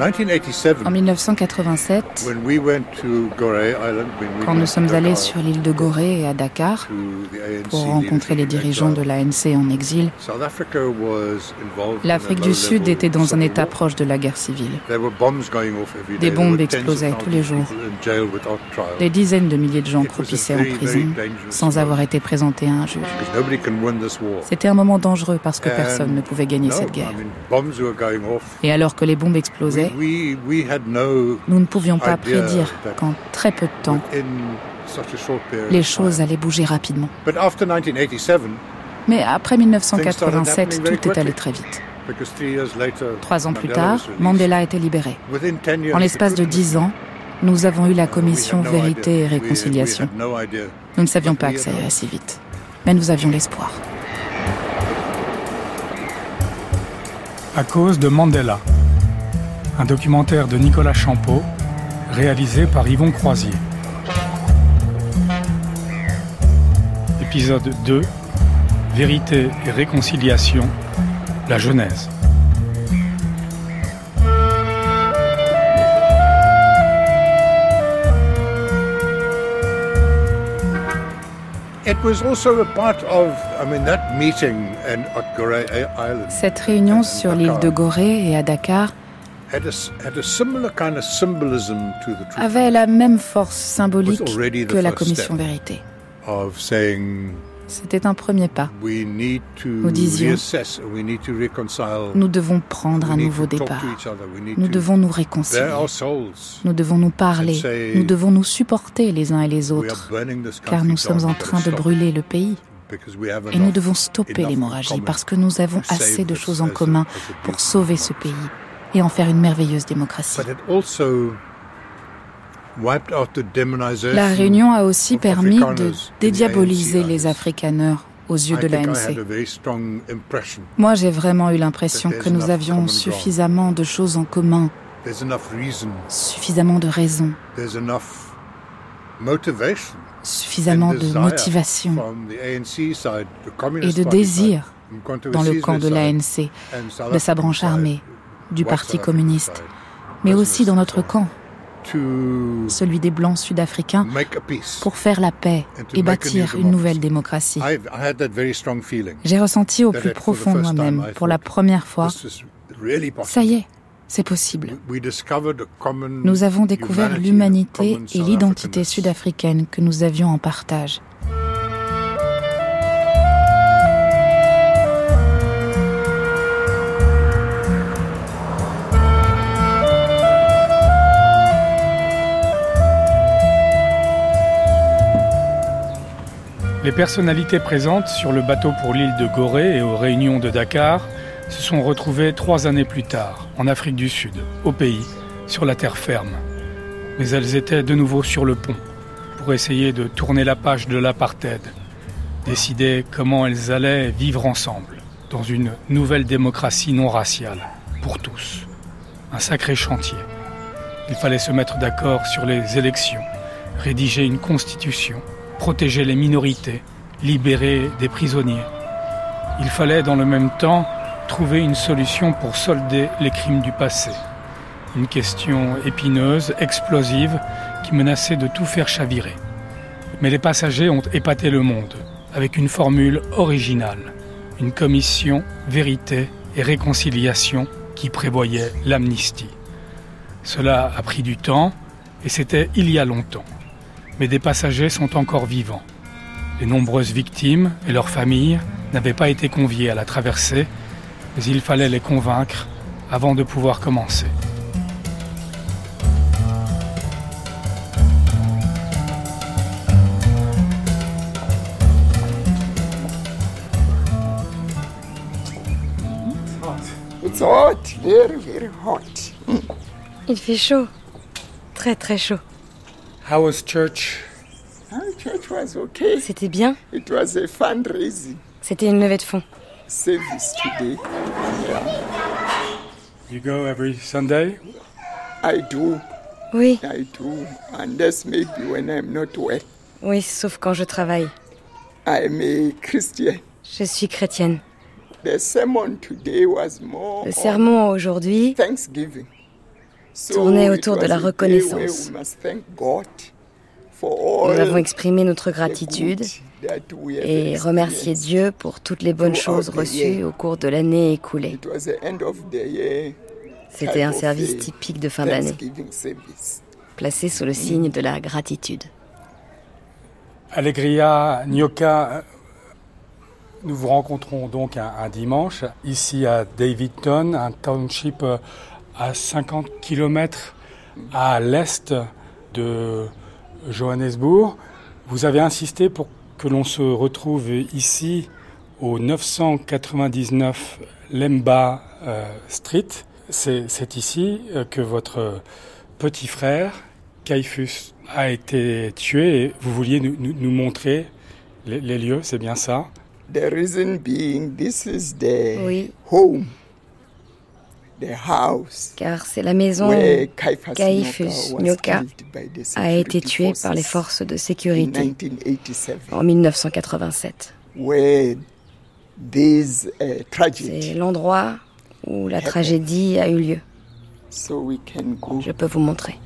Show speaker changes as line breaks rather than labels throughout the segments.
En 1987, quand nous sommes allés sur l'île de Gorée et à Dakar pour rencontrer les dirigeants de l'ANC en exil, l'Afrique du Sud était dans un état proche de la guerre civile. Des bombes explosaient tous les jours. Des dizaines de milliers de gens croupissaient en prison sans avoir été présentés à un juge. C'était un moment dangereux parce que personne ne pouvait gagner cette guerre. Et alors que les bombes explosaient, nous ne pouvions pas prédire qu'en très peu de temps, les choses allaient bouger rapidement. Mais après 1987, tout est allé très vite. Trois ans plus tard, Mandela a été libéré. En l'espace de dix ans, nous avons eu la commission Vérité et Réconciliation. Nous ne savions pas que ça irait si vite, mais nous avions l'espoir.
À cause de Mandela un documentaire de Nicolas Champeau, réalisé par Yvon Croisier. Épisode 2 Vérité et réconciliation, la Genèse.
Cette réunion sur l'île de Gorée et à Dakar avait la même force symbolique que la commission vérité. C'était un premier pas. Nous disions, nous devons prendre un nouveau départ. Nous devons nous réconcilier. Nous devons nous parler. Nous devons nous supporter les uns et les autres, car nous sommes en train de brûler le pays. Et nous devons stopper l'hémorragie parce que nous avons assez de choses en commun pour sauver ce pays et en faire une merveilleuse démocratie. La réunion a aussi permis de dédiaboliser les Afrikaners aux yeux de l'ANC. Moi, j'ai vraiment eu l'impression que nous avions suffisamment de choses en commun, suffisamment de raisons, suffisamment de motivation et de désir dans le camp de l'ANC, de sa branche armée, du Parti communiste, mais aussi dans notre camp, celui des Blancs sud-africains, pour faire la paix et bâtir une nouvelle démocratie. J'ai ressenti au plus profond moi-même, pour la première fois, ça y est, c'est possible. Nous avons découvert l'humanité et l'identité sud-africaine que nous avions en partage.
Les personnalités présentes sur le bateau pour l'île de Gorée et aux réunions de Dakar se sont retrouvées trois années plus tard, en Afrique du Sud, au pays, sur la terre ferme. Mais elles étaient de nouveau sur le pont pour essayer de tourner la page de l'apartheid, décider comment elles allaient vivre ensemble dans une nouvelle démocratie non raciale, pour tous. Un sacré chantier. Il fallait se mettre d'accord sur les élections, rédiger une constitution, protéger les minorités, libérer des prisonniers. Il fallait dans le même temps trouver une solution pour solder les crimes du passé. Une question épineuse, explosive, qui menaçait de tout faire chavirer. Mais les passagers ont épaté le monde avec une formule originale, une commission vérité et réconciliation qui prévoyait l'amnistie. Cela a pris du temps et c'était il y a longtemps mais des passagers sont encore vivants. Les nombreuses victimes et leurs familles n'avaient pas été conviées à la traversée, mais il fallait les convaincre avant de pouvoir commencer.
Il fait chaud, très très chaud.
How was church?
Ah, church was okay.
C'était bien.
It was a fundraising
C'était une levée de fonds.
service today.
You go every Sunday?
I do,
Oui,
I do, unless maybe when I'm not well.
oui, sauf quand je travaille.
I'm a Christian.
Je suis chrétienne.
The sermon today was more
Le
on
sermon aujourd'hui
Thanksgiving.
Tournait
it
autour de la reconnaissance. Nous avons exprimé notre
the
gratitude et remercié. Dieu pour toutes les bonnes choses
the
reçues
year.
au cours de l'année écoulée.
It was the end of the year
C'était un service typique de fin d'année, placé sous le signe de la gratitude.
Alegria, Nyoka, nous vous rencontrons donc un, un dimanche ici à Davidton, un township euh, à 50 km à l'est de Johannesburg. Vous avez insisté pour que l'on se retrouve ici au 999 Lemba euh, Street. C'est ici euh, que votre petit frère, Caiphus, a été tué et vous vouliez nous, nous- nous montrer les, les lieux, c'est bien ça?
The reason being, this is the
Oui.
home,
Car c'est la maison
Caiaphas
Caiaphas
Nyoka
a été tué par les
forces
de sécurité
1987,
en 1987.
where this uh,
C'est l'endroit où la tragédie a eu lieu.
So we can go.
Je peux vous montrer.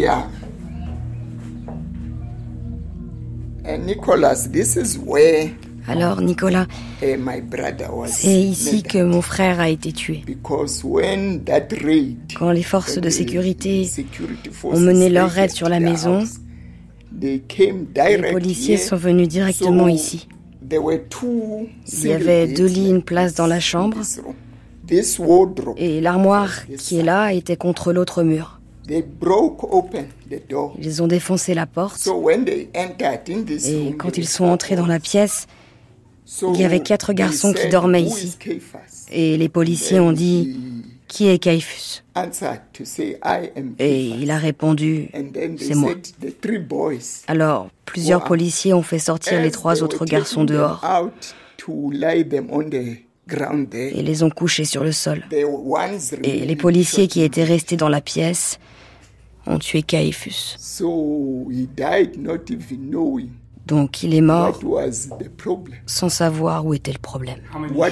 Yeah. And Nicholas, this is where
Alors, Nicolas,
my brother was.
c'est ici que mon frère a été tué.
Because when that raid,
Quand les forces de sécurité ont mené leur raid sur la maison,
house, they came
les policiers sont venus directement ici. Il y avait deux lits, une place dans la chambre. Et l'armoire qui est là était contre l'autre mur. Ils ont défoncé la porte. Et quand ils sont entrés dans la pièce, il y avait quatre garçons qui dormaient
"Who
ici." et les policiers ont dit Qui est Caiphus Et il a répondu C'est moi. Alors, plusieurs policiers ont fait sortir les trois autres garçons dehors et les ont couchés sur le sol. Et les policiers qui étaient restés dans la pièce ont tué Caiphus.
So he died not even knowing
Donc il est mort sans savoir où était le problème.
What?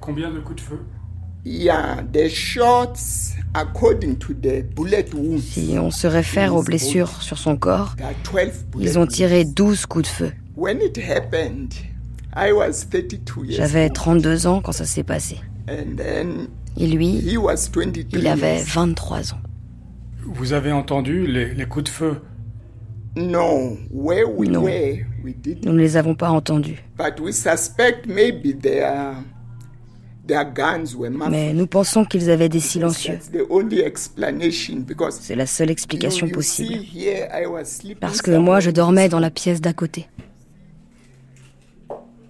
Combien de coups de feu?
Yeah, the shots, according to the bullet wounds,
Si on se réfère aux blessures sur son corps,
there are 12 bullet
ils ont tiré 12 coups de feu.
When it happened, I was 32 years
J'avais
old.
32 ans quand ça s'est passé.
And then
Et lui,
he was 23
il avait
years.
23 ans.
Vous avez entendu les, les coups de feu?
No, where we
Non.
were, we didn't.
Nous ne les avons pas entendus.
But we suspect maybe their, their guns were muffled.
Mais nous pensons qu'ils avaient des silencieux.
That's the only explanation because
C'est la seule explication possible.
here I was sleeping
Parce que moi, je dormais dans la pièce d'à côté.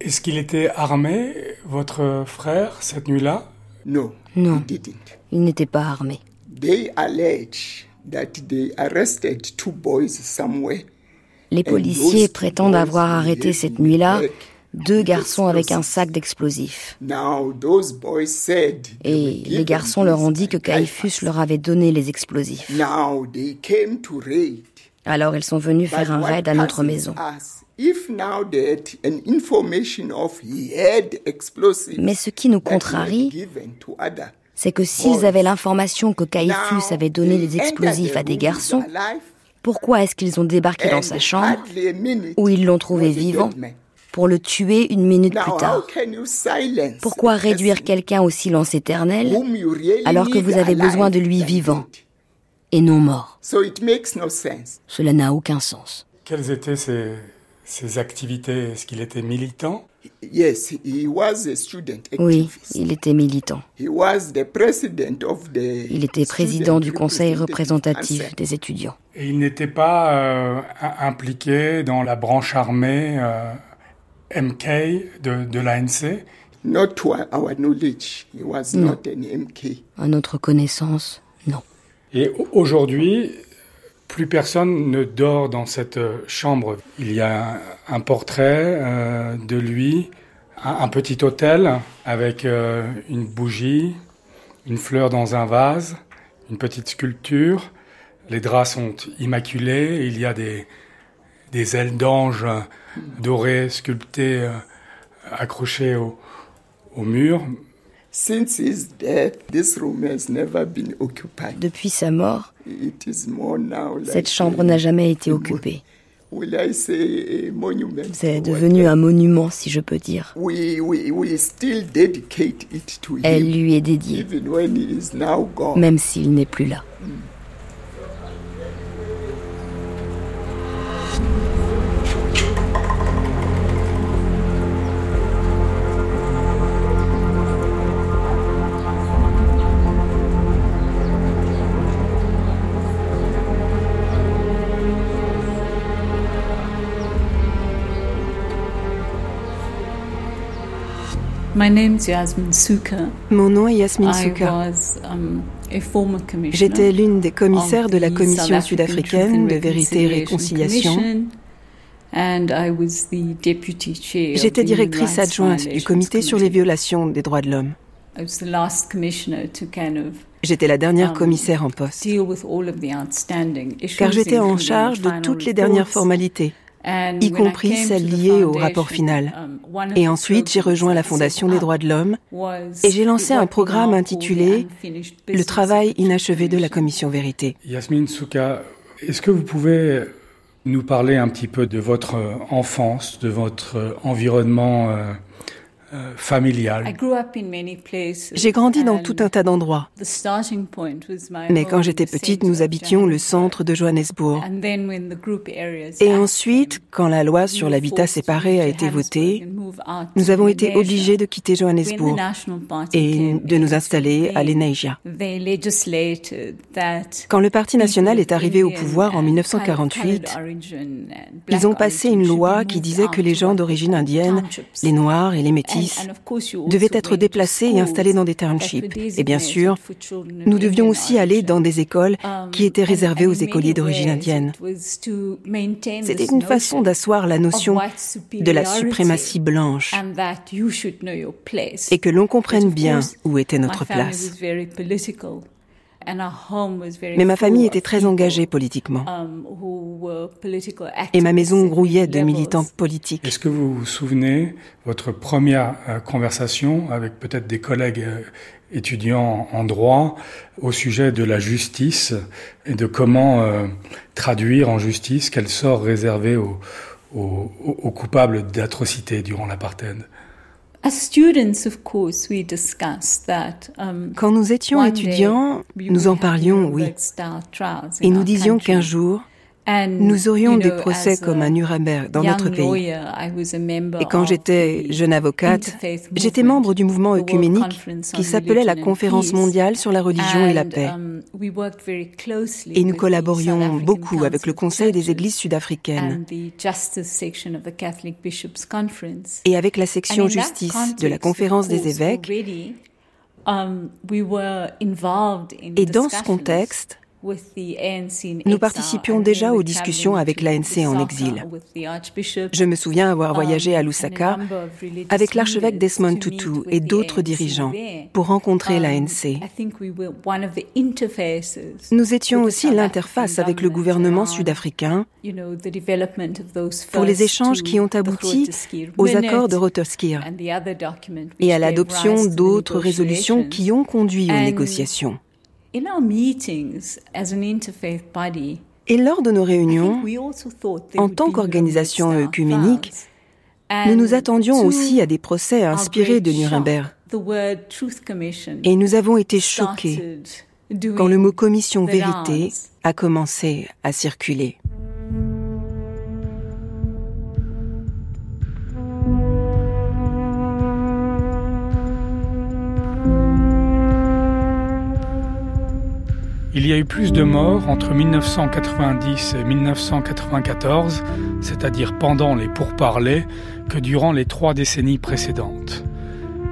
Est-ce qu'il était armé, votre frère, cette nuit-là?
No,
Non.
he didn't.
Il n'était pas armé.
They allege that they arrested two boys somewhere.
Les policiers prétendent avoir arrêté cette nuit-là deux garçons avec un sac d'explosifs.
Now those boys said they
Et les garçons leur ont dit que Caiphus leur avait donné les explosifs.
Now they came to raid.
Alors ils sont venus faire un raid à notre maison. Mais ce qui nous contrarie, c'est que s'ils avaient l'information que Caiphus avait donné des explosifs à des garçons, pourquoi est-ce qu'ils ont débarqué dans sa chambre, où ils l'ont trouvé vivant, pour le tuer une minute plus tard? Pourquoi réduire quelqu'un au silence éternel alors que vous avez besoin de lui vivant et non mort? Cela n'a aucun sens.
Quels étaient ses, ses activités? Est-ce qu'il était militant?
Yes, he was a student
Oui, il était militant.
He was the president of the
il était président du conseil représentatif des étudiants.
Et il n'était pas euh, impliqué dans la branche armée euh, MK de, de l'ANC
Not to our knowledge. He was
non.
not an MK.
À notre connaissance, non.
Et aujourd'hui, plus personne ne dort dans cette chambre. Il y a un portrait euh, de lui, un, petit hôtel avec euh, une bougie, une fleur dans un vase, une petite sculpture. Les draps sont immaculés. Il y a des, ailes d'ange dorées sculptées, euh, accrochées au mur.
Since his death, this room has never been occupied.
Depuis sa mort,
It is more now like
cette chambre n'a jamais été occupée. C'est devenu un monument, si je peux dire.
We, we, we still dedicate it to
Elle
him,
lui est dédiée,
even when he is now gone.
même s'il n'est plus là.
My
Mon nom est Yasmin
I
Souka.
was um,
J'étais l'une des commissaires de la Commission sud-africaine de vérité et réconciliation. J'étais directrice adjointe du comité sur les violations des droits de l'homme. J'étais la dernière
Um,
commissaire en poste, car j'étais en charge de toutes les dernières formalités, y compris celles liées au rapport final.
um,
Et ensuite, j'ai rejoint la Fondation des droits de l'homme et j'ai lancé un programme intitulé Le travail inachevé de la
Commission.
Vérité.
Yasmine Souka, est-ce que vous pouvez nous parler un petit peu de votre euh, enfance, de votre euh, environnement euh, familial.
I grew up in many places,
J'ai grandi dans tout un tas d'endroits, mais quand
in
j'étais
the
petite, nous
of
habitions le
Johannesburg.
centre de Johannesburg.
And then when the group areas
Et ensuite, quand la loi sur
were
l'habitat séparé a été votée, nous avons été obligés de quitter
When the
Johannesburg et de nous
in,
installer à
that
Quand le Parti national
people
est arrivé au
Indian
pouvoir en
and
1948,
colored origin and
ils ont passé une loi qui disait que les gens d'origine indienne, les Noirs et les métis,
and of course you
devaient
also
être déplacés et installés dans des townships. Et bien sûr, nous devions aussi aller dans des écoles qui étaient
Um,
réservées
and-
aux écoliers d'origine indienne. C'était une façon d'asseoir la notion de la suprématie blanche et que l'on comprenne bien où était notre place. Mais ma famille était très engagée politiquement.
um,
et ma maison grouillait de militants politiques.
Est-ce que vous vous souvenez votre première euh, conversation avec peut-être des collègues euh, étudiants en droit au sujet de la justice et de comment euh, traduire en justice quel sort réservé aux, aux- aux coupables d'atrocités durant l'apartheid?
Quand nous étions étudiants, nous en parlions, oui. Et nous disions qu'un jour, nous aurions des procès comme à Nuremberg dans notre pays. Et quand j'étais jeune avocate, j'étais membre du mouvement œcuménique qui s'appelait la Conférence mondiale sur la religion et la paix.
um,
Et nous collaborions beaucoup avec le Conseil des Églises sud-africaines et avec la section justice de la Conférence des évêques.
um,
Et dans ce contexte, nous participions déjà aux discussions avec l'ANC en exil. Je me souviens avoir voyagé à
um,
Lusaka avec l'archevêque Desmond Tutu et d'autres dirigeants pour rencontrer
Um,
l'ANC.
Interfaces
Nous étions aussi l'interface avec le gouvernement sud-africain pour les échanges qui ont abouti aux accords de
document
et à l'adoption d'autres résolutions qui ont conduit aux négociations.
In our meetings as an interfaith body,
Et lors de nos réunions, en tant qu'organisation œcuménique, nous
And
nous attendions aussi à des procès inspirés de Nuremberg.
shock, the word Truth Commission
Et nous avons été choqués quand le mot commission vérité a commencé à circuler.
Y a eu plus de morts entre 1990 et 1994, c'est-à-dire pendant les pourparlers, que durant les trois décennies précédentes.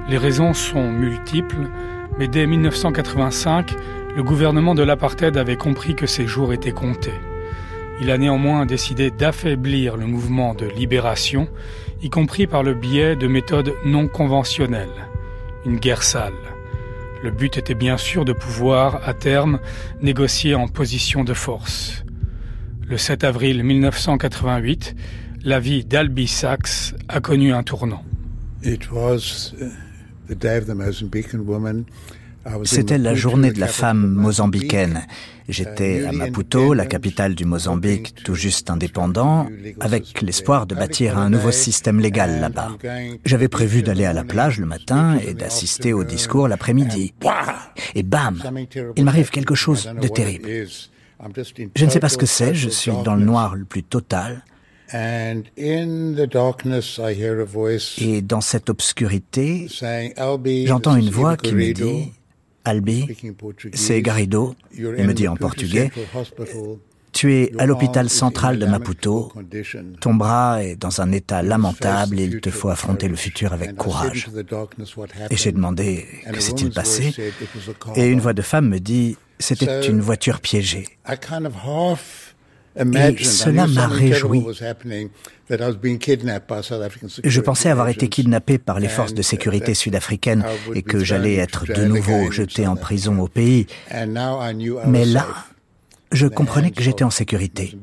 Les raisons sont multiples, mais dès 1985, le gouvernement de l'apartheid avait compris que ces jours étaient comptés. Il a néanmoins décidé d'affaiblir le mouvement de libération, y compris par le biais de méthodes non conventionnelles. Une guerre sale. Le but était bien sûr de pouvoir, à terme, négocier en position de force. Le 7 avril 1988, la vie d'Albi Sachs a connu un tournant.
C'était la journée de la femme mozambicaine. J'étais à Maputo, la capitale du Mozambique, tout juste indépendant, avec l'espoir de bâtir un nouveau système légal là-bas. J'avais prévu d'aller à la plage le matin et d'assister au discours l'après-midi. Et bam, il m'arrive quelque chose de terrible. Je ne sais pas ce que c'est, je suis dans le noir le plus total. Et dans cette obscurité, j'entends une voix qui me dit Albi, c'est Garrido. Il me dit en portugais, tu es à l'hôpital central de Maputo. Ton bras est dans un état lamentable il te faut affronter le futur avec courage. Et j'ai demandé, que s'est-il passé Et une voix de femme me dit, c'était une voiture piégée. Et cela m'a réjoui. Je pensais avoir été kidnappé par les forces de sécurité sud-africaines et que j'allais être de nouveau jeté en prison au pays. Mais là, je comprenais que j'étais en sécurité,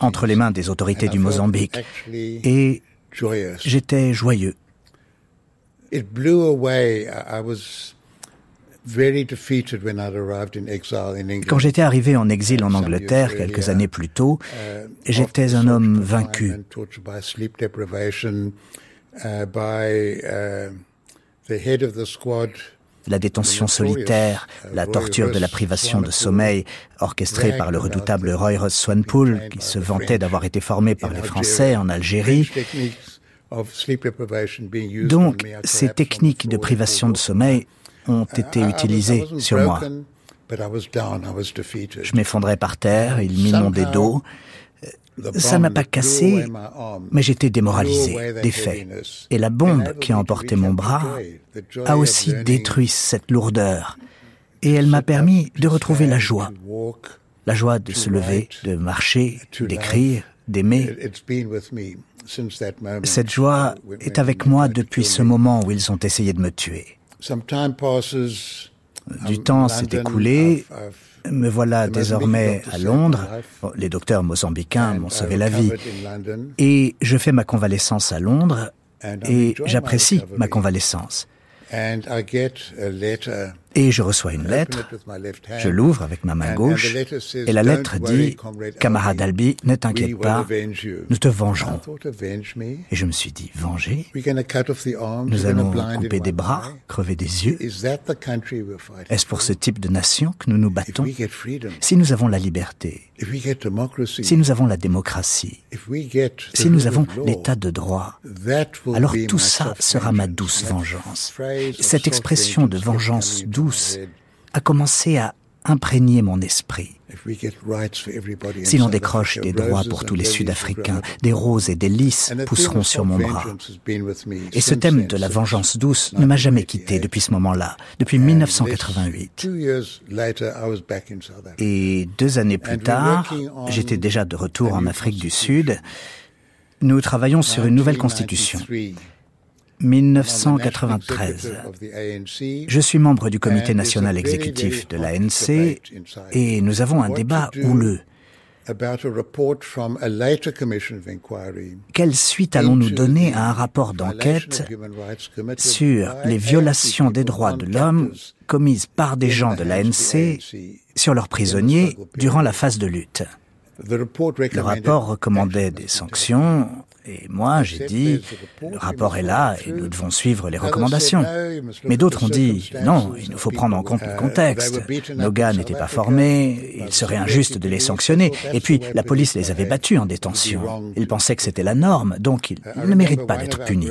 entre les mains des autorités du Mozambique. Et j'étais joyeux. Quand j'étais arrivé en exil en Angleterre quelques années plus tôt, uh, j'étais un homme vaincu. La détention solitaire, la torture de la privation de sommeil, orchestrée par le redoutable Roy Ross Swanpool, qui se vantait d'avoir été formé par les Français en Algérie. Donc, ces techniques de privation de sommeil ont été utilisés sur moi. Je m'effondrais par terre, ils m'inondaient d'eau. Ça ne m'a pas cassé, mais j'étais démoralisé, défait. Et la bombe qui a emporté mon bras a aussi détruit cette lourdeur. Et elle m'a permis de retrouver la joie. La joie de se lever, de marcher, d'écrire, d'aimer. Cette joie est avec moi depuis ce moment où ils ont essayé de me tuer. Du temps s'est écoulé. Me voilà désormais à Londres. les docteurs mozambicains m'ont sauvé la vie. Et je fais ma convalescence à Londres et j'apprécie ma convalescence. Et je reçois une lettre, je l'ouvre avec ma main gauche, et la lettre dit, Camarade Albi, ne t'inquiète pas, nous te vengerons. Et je me suis dit, venger? Nous allons couper des bras, crever des yeux. Est-ce pour ce type de nation que nous nous battons? Si nous avons la liberté, si nous avons la démocratie, si nous avons l'état de droit, alors tout ça sera ma douce vengeance. Cette expression de vengeance douce a commencé à imprégner mon esprit. Si l'on décroche des droits pour tous les Sud-Africains, des roses et des lys pousseront sur mon bras. Et ce thème de la vengeance douce ne m'a jamais quitté depuis ce moment-là, depuis 1988. Et deux années plus tard, j'étais déjà de retour en Afrique du Sud. Nous travaillons sur une nouvelle constitution. 1993. Je suis membre du comité national exécutif de l'ANC et nous avons un débat houleux. Quelle suite allons-nous donner à un rapport d'enquête sur les violations des droits de l'homme commises par des gens de l'ANC sur leurs prisonniers durant la phase de lutte Le rapport recommandait des sanctions et moi, j'ai dit, le rapport est là et nous devons suivre les recommandations. Mais d'autres ont dit, non, il nous faut prendre en compte le contexte. Nos gars n'étaient pas formés, il serait injuste de les sanctionner. Et puis, la police les avait battus en détention. Ils pensaient que c'était la norme, donc ils ne méritent pas d'être punis.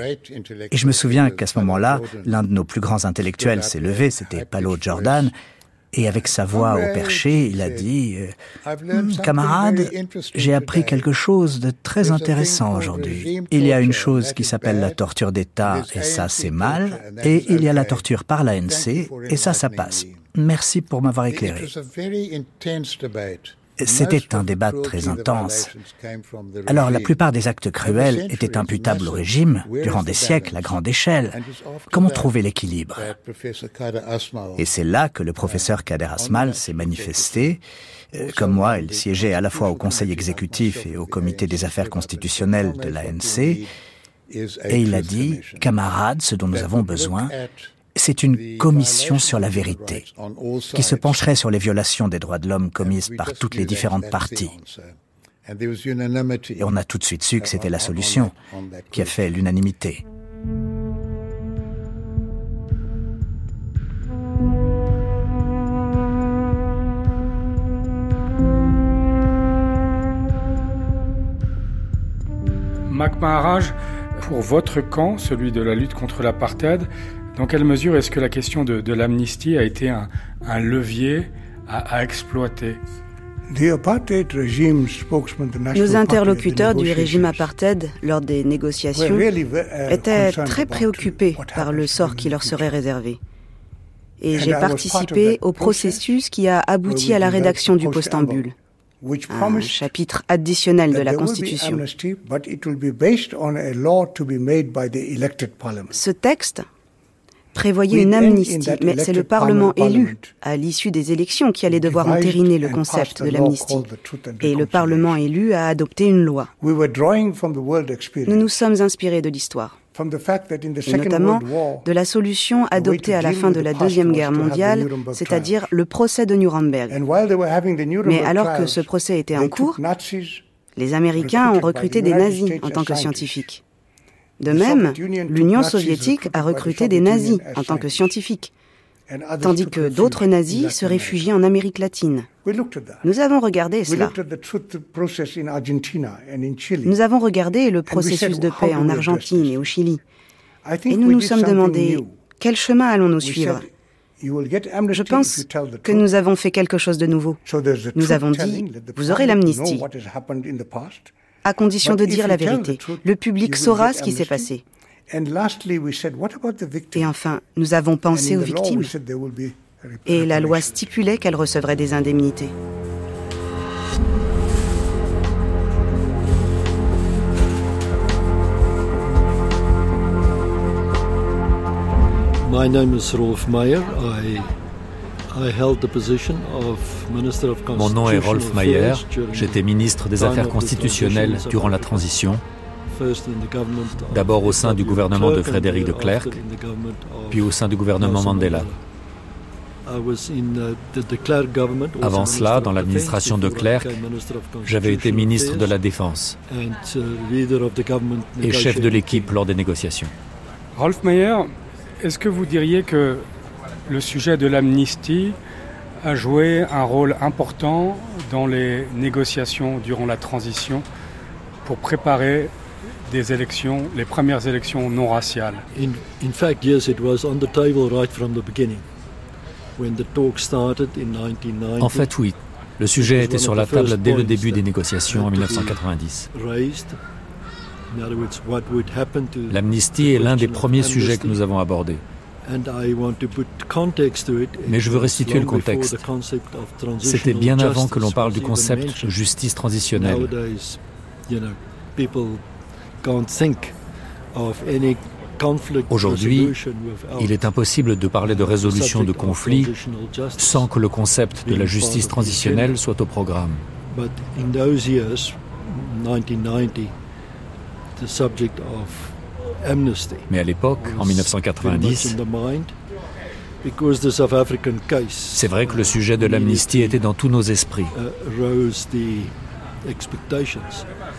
Et je me souviens qu'à ce moment-là, l'un de nos plus grands intellectuels s'est levé, c'était Palo Jordan,
Et avec sa voix au perché, il a dit euh, Camarade, j'ai appris quelque chose de très intéressant aujourd'hui. Il y a une chose qui s'appelle la torture d'État, et ça c'est mal, et il y a la torture par l'ANC, et ça ça passe. Merci pour m'avoir éclairé. C'était un débat très intense. Alors la plupart des actes cruels étaient imputables au régime durant des siècles à grande échelle. Comment trouver l'équilibre? Et c'est là que le professeur Kader Asmal s'est manifesté. Euh, comme moi, il siégeait à la fois au conseil exécutif et au comité des affaires constitutionnelles de l'ANC. Et il a dit, camarades, ce dont nous avons besoin, c'est une commission sur la vérité qui se pencherait sur les violations des droits de l'homme commises par toutes les différentes parties. Et on a tout de suite su que c'était la solution qui a fait l'unanimité.
Mac Maharaj, pour votre camp, celui de la lutte contre l'apartheid, dans quelle mesure est-ce que la question de, l'amnistie a été un, levier à, exploiter?
Nos interlocuteurs du régime apartheid lors des négociations uh, étaient très préoccupés par le sort qui leur serait réservé. Et j'ai participé au processus qui a abouti à la rédaction du postambule, un chapitre additionnel de la Constitution. Ce texte prévoyait une amnistie, mais c'est le Parlement élu, à l'issue des élections, qui allait devoir entériner le concept de l'amnistie. Et le Parlement élu a adopté une loi. Nous nous sommes inspirés de l'histoire. Et notamment de la solution adoptée à la fin de la Deuxième Guerre mondiale, c'est-à-dire le procès de Nuremberg. Mais alors que ce procès était en cours, les Américains ont recruté des nazis en tant que scientifiques. De même, l'Union soviétique a recruté des nazis en tant que scientifiques, tandis que d'autres nazis se réfugiaent en Amérique latine. Nous avons regardé cela. Nous avons regardé le processus de paix en Argentine et au Chili. Et nous nous sommes demandé, quel chemin allons-nous suivre? je pense que nous avons fait quelque chose de nouveau. Nous avons dit, vous aurez l'amnistie à condition de dire la vérité. Le public saura ce qui s'est passé. Et enfin, nous avons pensé aux victimes. Et la loi stipulait qu'elles recevraient des indemnités.
My name is Rolf Meyer.
Mon nom est Rolf Mayer. J'étais ministre des Affaires constitutionnelles durant la transition, d'abord au sein du gouvernement de Frédéric de Klerk, puis au sein du gouvernement Mandela. Avant cela, dans l'administration de Klerk, j'avais été ministre de la Défense et chef de l'équipe lors des négociations.
Rolf Mayer, est-ce que vous diriez que le sujet de l'amnistie a joué un rôle important dans les négociations durant la transition pour préparer des élections, les premières élections non raciales.
In, fact, yes, it was on the table right from the beginning. When the talk started in 1990,
en fait, oui. Le sujet était sur la table dès le début des négociations en 1990. L'amnistie est l'un des premiers sujets que nous avons abordés. Mais je veux restituer le contexte. C'était bien avant que l'on parle du concept de justice transitionnelle. Aujourd'hui, il est impossible de parler de résolution de conflits sans que le concept de la justice transitionnelle soit au programme. Mais à l'époque, en 1990, c'est vrai que le sujet de l'amnistie était dans tous nos esprits.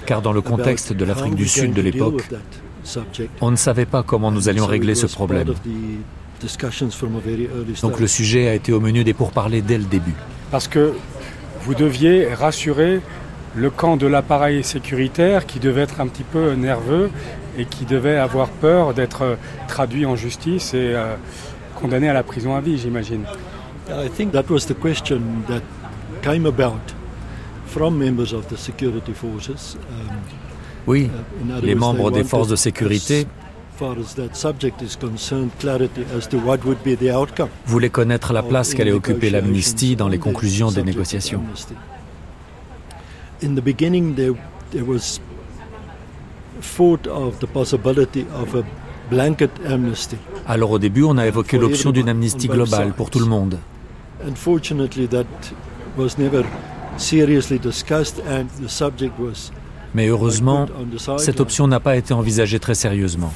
Car dans le contexte de l'Afrique du Sud de l'époque, on ne savait pas comment nous allions régler ce problème. Donc le sujet a été au menu des pourparlers dès le début.
Parce que vous deviez rassurer le camp de l'appareil sécuritaire qui devait être un petit peu nerveux et qui devait avoir peur d'être traduit en justice et euh, condamné à la prison à vie, j'imagine.
I think that was the question that came about from members of the security forces. Um,
oui, uh, les membres des forces de sécurité voulaient connaître la place qu'allait occuper l'amnistie dans les conclusions des négociations.
In the beginning, there, there was thought of the possibility of a blanket amnesty.
Alors au début, on a évoqué l'option d'une amnistie globale pour tout le monde.
Unfortunately, that was never seriously discussed and the subject was
mais heureusement, cette option n'a pas été envisagée très sérieusement.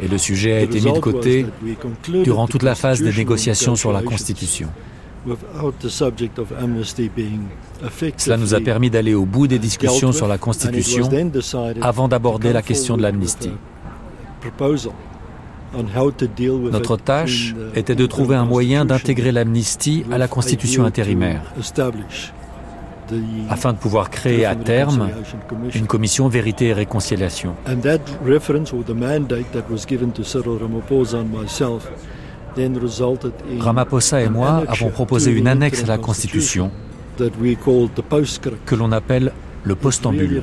Et le sujet a été mis de côté durant toute la phase des négociations sur la Constitution. Cela nous a permis d'aller au bout des discussions sur la Constitution avant d'aborder la question de l'amnistie. Notre tâche était de trouver un moyen d'intégrer l'amnistie à la constitution intérimaire, afin de pouvoir créer à terme une commission vérité et réconciliation. Ramaphosa et moi avons proposé une annexe à la Constitution que l'on appelle le postambule.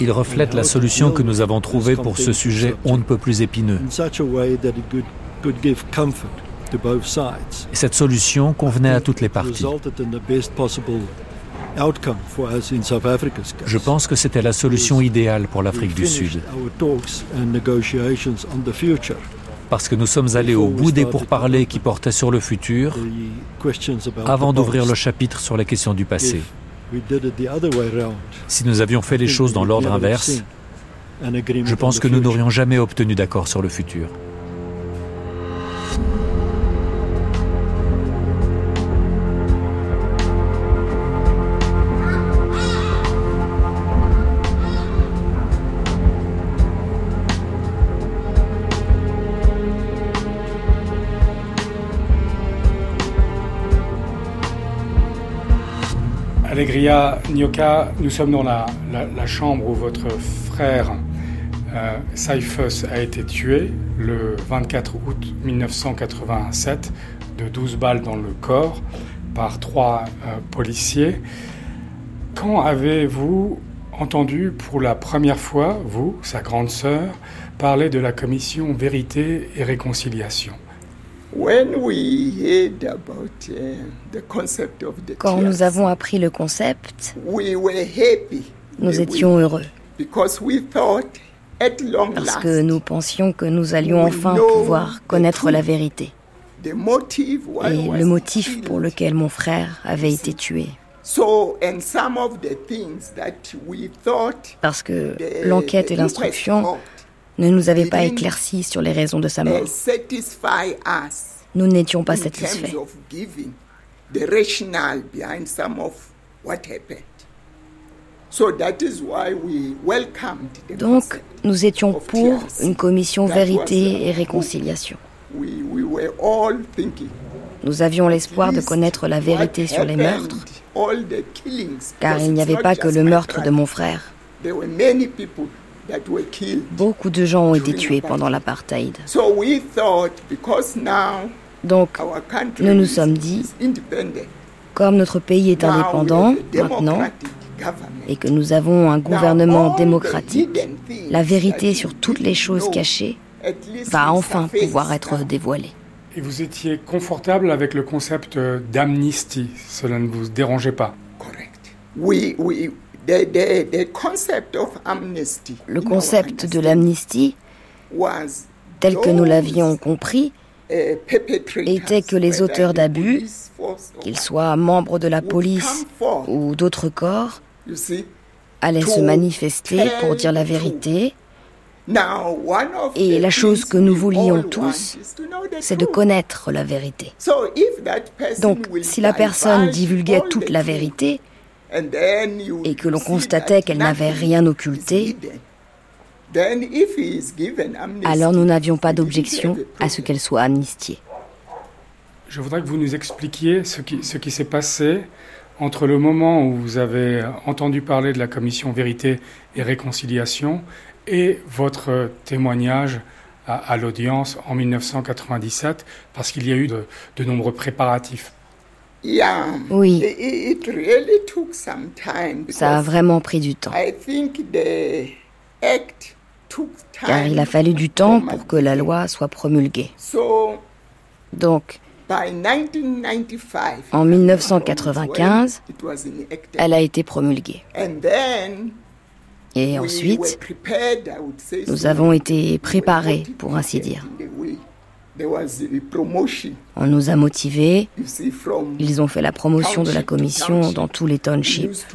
Il reflète la solution que nous avons trouvée pour ce sujet on ne peut plus épineux. Et cette solution convenait à toutes les parties. Je pense que c'était la solution idéale pour l'Afrique du Sud. Parce que nous sommes allés au bout des pourparlers qui portaient sur le futur avant d'ouvrir le chapitre sur les questions du passé. Si nous avions fait les choses dans l'ordre inverse, je pense que nous n'aurions jamais obtenu d'accord sur le futur.
Allegria Nyoka, nous sommes dans la, chambre où votre frère euh, Saifus a été tué le 24 août 1987 de 12 balles dans le corps par trois euh, policiers. Quand avez-vous entendu pour la première fois, vous, sa grande sœur, parler de la commission Vérité et Réconciliation?
Quand nous avons appris le concept, nous étions heureux. Parce que nous pensions que nous allions enfin pouvoir connaître la vérité. Et le motif pour lequel mon frère avait été tué. Parce que l'enquête et l'instruction ne nous avait pas éclairci sur les raisons de sa mort. Nous n'étions pas satisfaits. Donc, nous étions pour une commission vérité et réconciliation. Nous avions l'espoir de connaître la vérité sur les meurtres, car il n'y avait pas que le meurtre de mon frère. Beaucoup de gens ont été tués pendant l'apartheid. Donc, nous nous sommes dit, comme notre pays est indépendant maintenant et que nous avons un gouvernement démocratique, la vérité sur toutes les choses cachées va enfin pouvoir être dévoilée.
Et vous étiez confortable avec le concept d'amnistie Cela ne vous dérangeait pas?
Correct. Oui, oui. Le
concept de l'amnistie, tel que nous l'avions compris, était que les auteurs d'abus, qu'ils soient membres de la police ou d'autres corps, allaient se manifester pour dire la vérité. Et la chose que nous voulions tous, c'est de connaître la vérité. Donc, si la personne divulguait toute la vérité, et que l'on constatait qu'elle n'avait rien occulté, alors nous n'avions pas d'objection à ce qu'elle soit amnistiée.
Je voudrais que vous nous expliquiez ce qui, ce qui s'est passé entre le moment où vous avez entendu parler de la commission Vérité et Réconciliation et votre témoignage à, l'audience en 1997, parce qu'il y a eu de, nombreux préparatifs.
Oui. Ça a vraiment pris du temps. Car il a fallu du temps pour que la loi soit promulguée. Donc, en 1995, elle a été promulguée. Et ensuite, nous avons été préparés, pour ainsi dire. On nous a motivés. Ils ont fait la promotion de la commission dans tous les townships.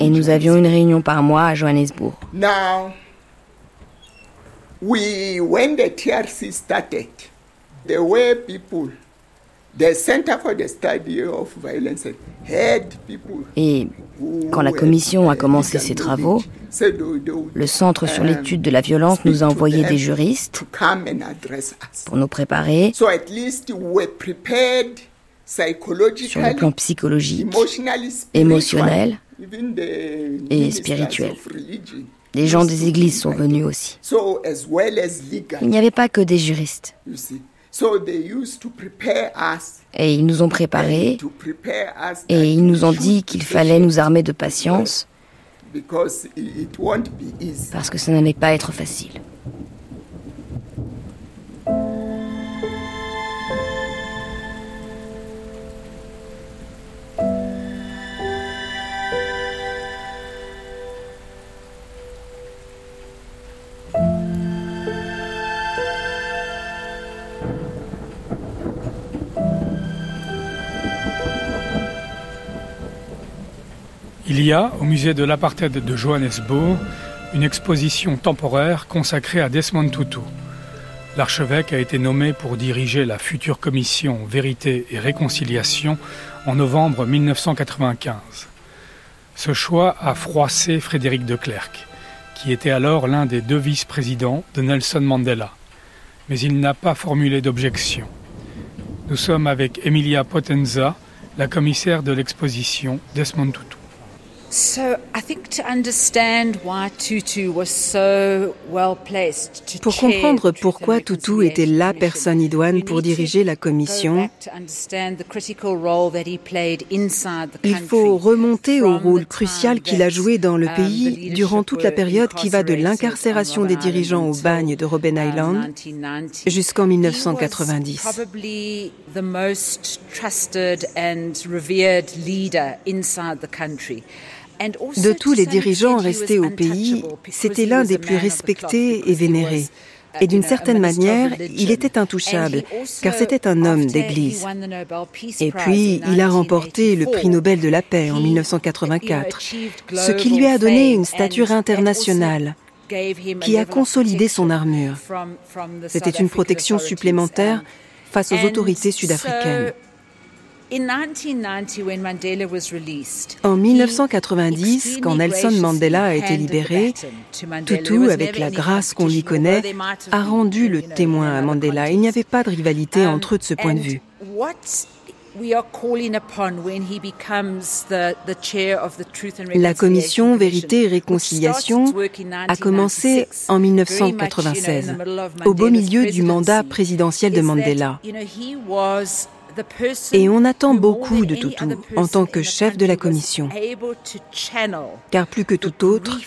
Et nous avions une réunion par mois à Johannesburg. when the TRC started, there were people et quand la commission a commencé ses travaux, le Centre sur l'étude de la violence nous a envoyé des juristes pour nous préparer sur le plan psychologique, émotionnel et spirituel. Les gens des églises sont venus aussi. Il n'y avait pas que des juristes. Et ils nous ont préparés. Et ils nous ont dit qu'il fallait nous armer de patience. Parce que ça n'allait pas être facile.
Il y a, au musée de l'apartheid de Johannesburg, une exposition temporaire consacrée à Desmond Tutu. L'archevêque a été nommé pour diriger la future commission Vérité et Réconciliation en novembre 1995. Ce choix a froissé Frédéric de Klerk, qui était alors l'un des deux vice-présidents de Nelson Mandela. Mais il n'a pas formulé d'objection. Nous sommes avec Emilia Potenza, la commissaire de l'exposition Desmond Tutu.
Pour comprendre pourquoi Tutu était la personne idoine pour diriger la commission, il faut remonter au rôle crucial qu'il a joué dans le pays durant toute la période qui va de l'incarcération des dirigeants au bagne de Robben Island jusqu'en 1990. De tous les dirigeants restés au pays, c'était l'un des plus respectés et vénérés. Et d'une certaine manière, il était intouchable, car c'était un homme d'Église. Et puis, il a remporté le prix Nobel de la paix en 1984, ce qui lui a donné une stature internationale qui a consolidé son armure. C'était une protection supplémentaire face aux autorités sud-africaines. En 1990, quand Nelson Mandela a été libéré, Tutu, avec la grâce qu'on lui connaît, a rendu le témoin à Mandela. Il n'y avait pas de rivalité um, entre eux de ce point de vue. La commission Vérité et Réconciliation a commencé en 1996, au beau milieu du mandat présidentiel de Mandela. Et on attend beaucoup de Tutu en tant que chef de la commission. Car plus que tout autre,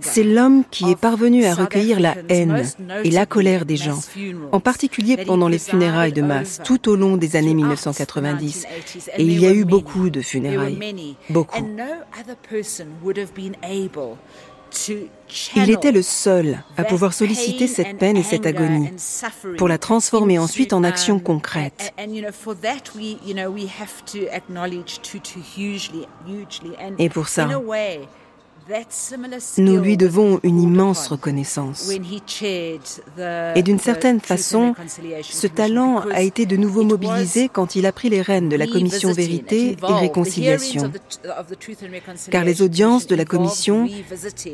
c'est l'homme qui est parvenu à recueillir la haine et la colère des gens, en particulier pendant les funérailles de masse tout au long des années 1990. Et il y a eu beaucoup de funérailles. Beaucoup. Il était le seul à pouvoir solliciter cette peine et cette agonie pour la transformer ensuite en action concrète. Et pour ça, nous lui devons une immense reconnaissance. Et d'une certaine façon, ce talent a été de nouveau mobilisé quand il a pris les rênes de la commission Vérité et Réconciliation. Car les audiences de la commission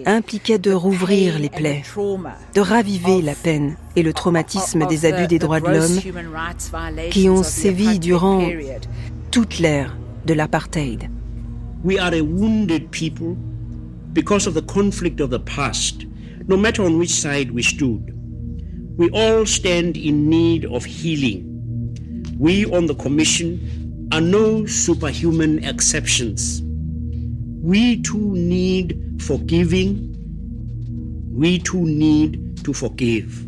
impliquaient de rouvrir les plaies, de raviver la peine et le traumatisme des abus des droits de l'homme qui ont sévi durant toute l'ère de l'apartheid.
Because of the conflict of the past, no matter on which side we stood. We all stand in need of healing. We on the Commission are no superhuman exceptions. We too need forgiving. We too need to forgive.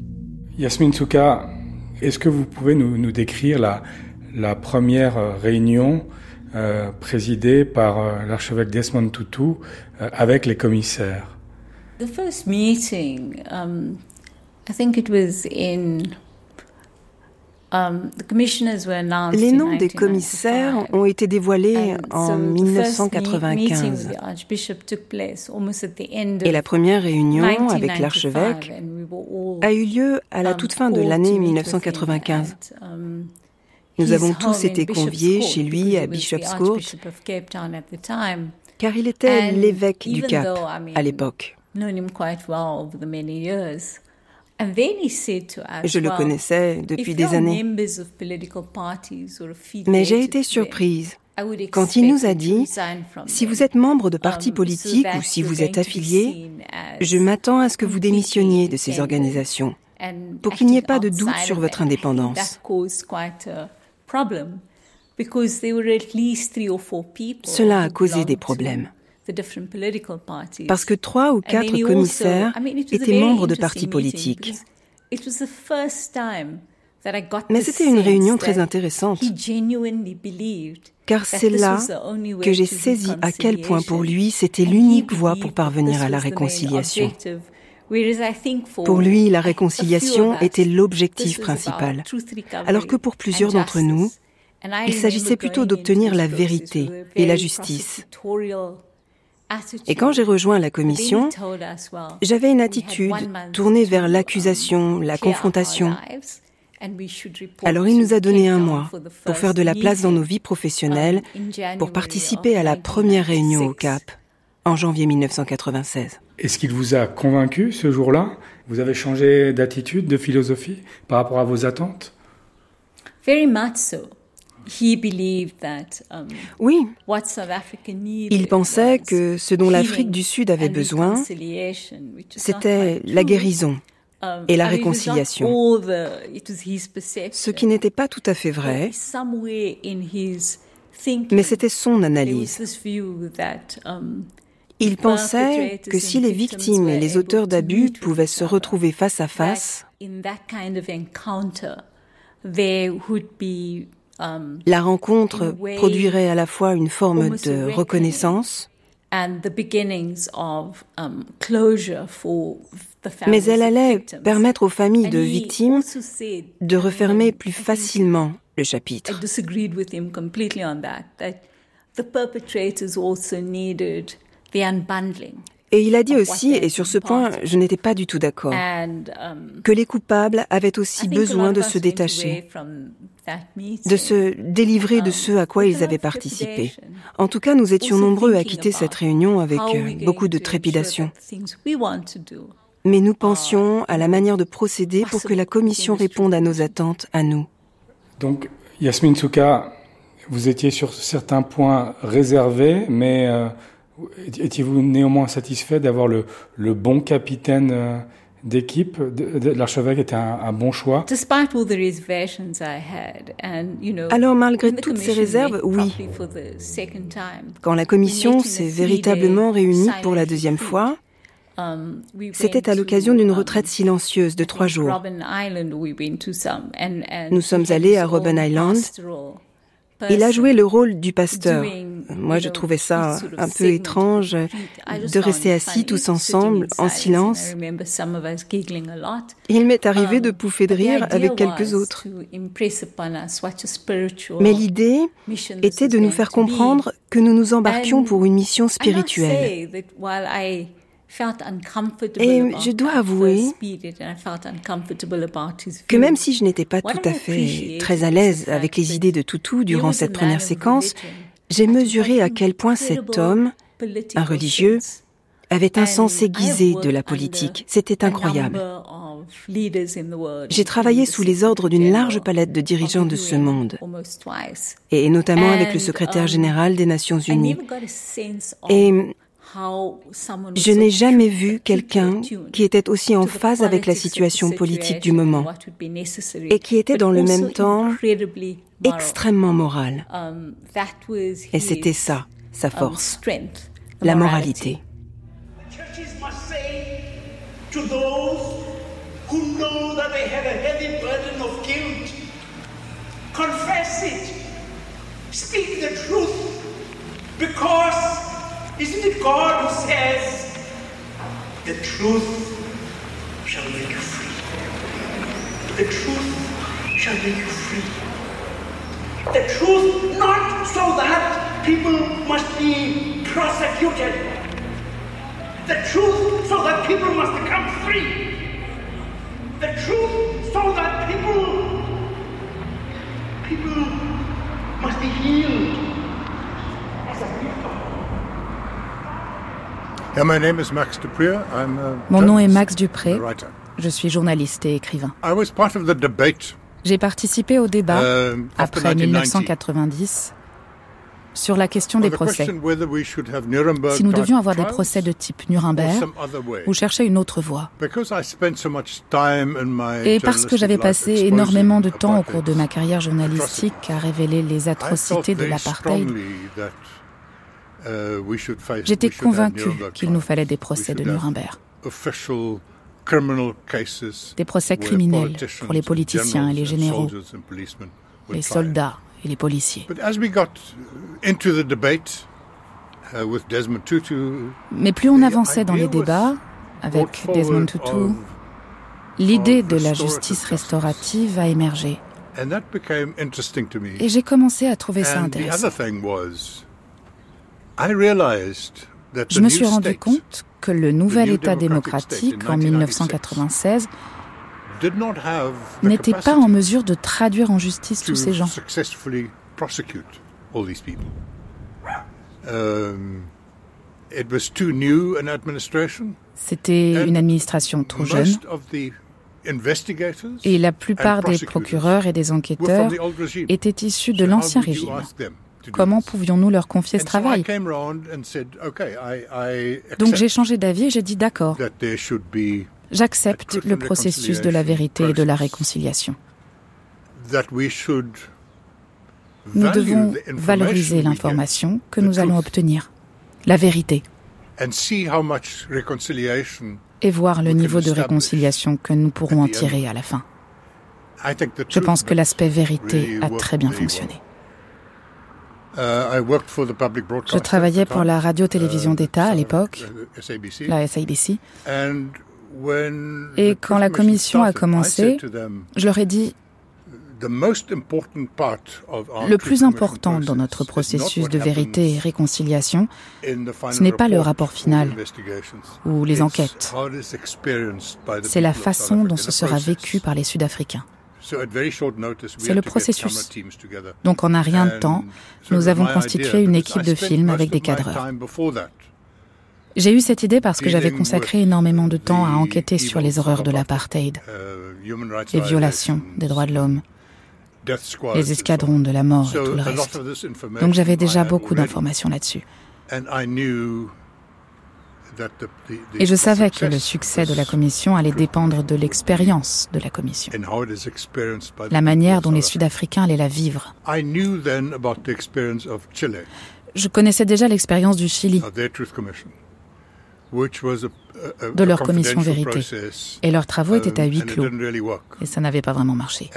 Yasmine Souka, est-ce que vous pouvez nous, nous décrire la, la première euh, réunion euh, présidée par euh, l'archevêque Desmond Tutu euh, avec les commissaires
The first meeting, um, I think it was in
Um, Les noms des commissaires ont été dévoilés en 1995. Et la première réunion avec l'archevêque a eu lieu à la um, toute fin de l'année 1995. Nous avons tous été conviés chez lui à Bishop's Court, car il était l'évêque du Cap à l'époque. Je le connaissais depuis des années. Mais j'ai été surprise quand il nous a dit, si vous êtes membre de partis um, politiques ou si vous êtes affilié, je m'attends à ce que vous démissionniez de ces organisations pour qu'il n'y ait pas de doute sur votre indépendance. Cela a causé des problèmes. Parce que trois ou quatre commissaires étaient membres de partis politiques. Mais c'était une réunion très intéressante, car c'est là que j'ai saisi à quel point pour lui c'était l'unique voie pour parvenir à la réconciliation. Pour lui, la réconciliation était l'objectif principal, alors que pour plusieurs d'entre nous, il s'agissait plutôt d'obtenir la vérité et la justice. Et quand j'ai rejoint la commission, j'avais une attitude tournée vers l'accusation, la confrontation. Alors il nous a donné un mois pour faire de la place dans nos vies professionnelles, pour participer à la première réunion au CAP en janvier 1996.
Est-ce qu'il vous a convaincu ce jour-là? Vous avez changé d'attitude, de philosophie par rapport à vos attentes?
Very much so.
Um, oui, il pensait que ce dont l'Afrique du Sud avait besoin, c'était la guérison um, et la réconciliation. Ce qui n'était pas tout à fait vrai, mais c'était son analyse. Il pensait que si les victimes et les auteurs d'abus pouvaient se retrouver face à face, Um, la rencontre produirait à la fois une forme de reconnaissance, um, mais elle allait permettre aux familles de victimes de refermer plus facilement le chapitre. Et il a dit aussi, et sur ce point, je n'étais pas du tout d'accord, um, que les coupables avaient aussi besoin de se détacher, de se délivrer de um, ce à quoi ils avaient participé. En tout cas, nous étions nombreux à quitter cette réunion avec euh, beaucoup de trépidation. Mais nous pensions à la manière de procéder pour que la Commission réponde à nos attentes, à nous.
Donc, Yasmine Souka, vous étiez sur certains points réservés, mais... Euh, Étiez-vous néanmoins satisfait d'avoir le, le, bon capitaine euh, d'équipe L'archevêque était un, un, bon choix?
Alors malgré toutes ces réserves, oui. Quand la commission s'est véritablement réunie pour la deuxième fois, um, c'était à l'occasion d'une um, retraite silencieuse de trois jours. Nous sommes allés à Robben Island il a joué le rôle du pasteur. Moi, je trouvais ça un peu étrange de rester assis tous ensemble, en silence. Il m'est arrivé de um, pouffer de rire avec quelques autres. Mais l'idée était de nous faire comprendre que nous nous embarquions pour une mission spirituelle. Et je dois avouer que même si je n'étais pas tout à fait très à l'aise avec les idées de Toutou durant cette première séquence, j'ai mesuré à quel point cet homme, un religieux, avait un sens aiguisé de la politique. C'était incroyable. J'ai travaillé sous les ordres d'une large palette de dirigeants de ce monde, et notamment avec le secrétaire um, général des Nations Unies. Et
Je n'ai jamais vu quelqu'un qui était aussi en phase avec la situation politique du moment et qui était dans le même temps extrêmement moral.
Um,
et c'était ça, sa um, force, la moralité. Confess it. Speak the truth. Because Isn't it God who says, the truth shall make you free? The truth shall make you free. The truth not so that people must be prosecuted. The truth so that people must become free. The truth so that people, people must be healed
mon nom est Max Dupré. Je suis journaliste et écrivain. J'ai participé au débat uh, après 1990 sur la question des procès. Si nous devions avoir des procès de type Nuremberg ou chercher une autre voie. Et parce que j'avais passé énormément de temps au cours de ma carrière journalistique à révéler les atrocités de l'apartheid, J'étais convaincu qu'il nous fallait des procès de Nuremberg. Des procès criminels pour les politiciens et les généraux, les soldats et les policiers. Mais plus on avançait dans les débats avec Desmond Tutu, l'idée de la justice restaurative a émergé. Et j'ai commencé à trouver ça intéressant. Je me suis rendu compte que le nouvel État démocratique en 1996 n'était pas en mesure de traduire en justice tous ces gens. Um, C'était une administration trop jeune et la plupart des procureurs et des enquêteurs étaient issus de l'ancien régime. Comment pouvions-nous leur confier ce travail Donc j'ai changé d'avis et j'ai dit d'accord. J'accepte le processus de la vérité et de la réconciliation. Nous devons valoriser l'information que nous allons obtenir, la vérité, et voir le niveau de réconciliation que nous pourrons en tirer à la fin. Je pense que l'aspect vérité a très bien fonctionné.
Uh, Je travaillais pour la radio-télévision uh, d'État à l'époque, la SABC. Et quand la commission a commencé, je leur ai dit, le plus important dans notre processus de vérité et réconciliation, ce n'est pas le rapport final ou les enquêtes, c'est la façon dont ce sera vécu par les Sud-Africains. C'est le processus. Donc en un rien de temps, nous avons constitué une équipe de films avec des cadreurs. J'ai eu cette idée parce que j'avais consacré énormément de temps à enquêter sur les horreurs de l'apartheid,
uh,
les violations des droits de l'homme, les escadrons de la mort et tout le reste. Donc j'avais déjà beaucoup d'informations là-dessus. Et je savais que le succès de la Commission allait dépendre de l'expérience de la Commission, la manière dont les Sud-Africains allaient la vivre. Je connaissais déjà l'expérience du Chili, de leur commission vérité. Et leurs travaux étaient à huis clos. Et ça n'avait pas vraiment marché.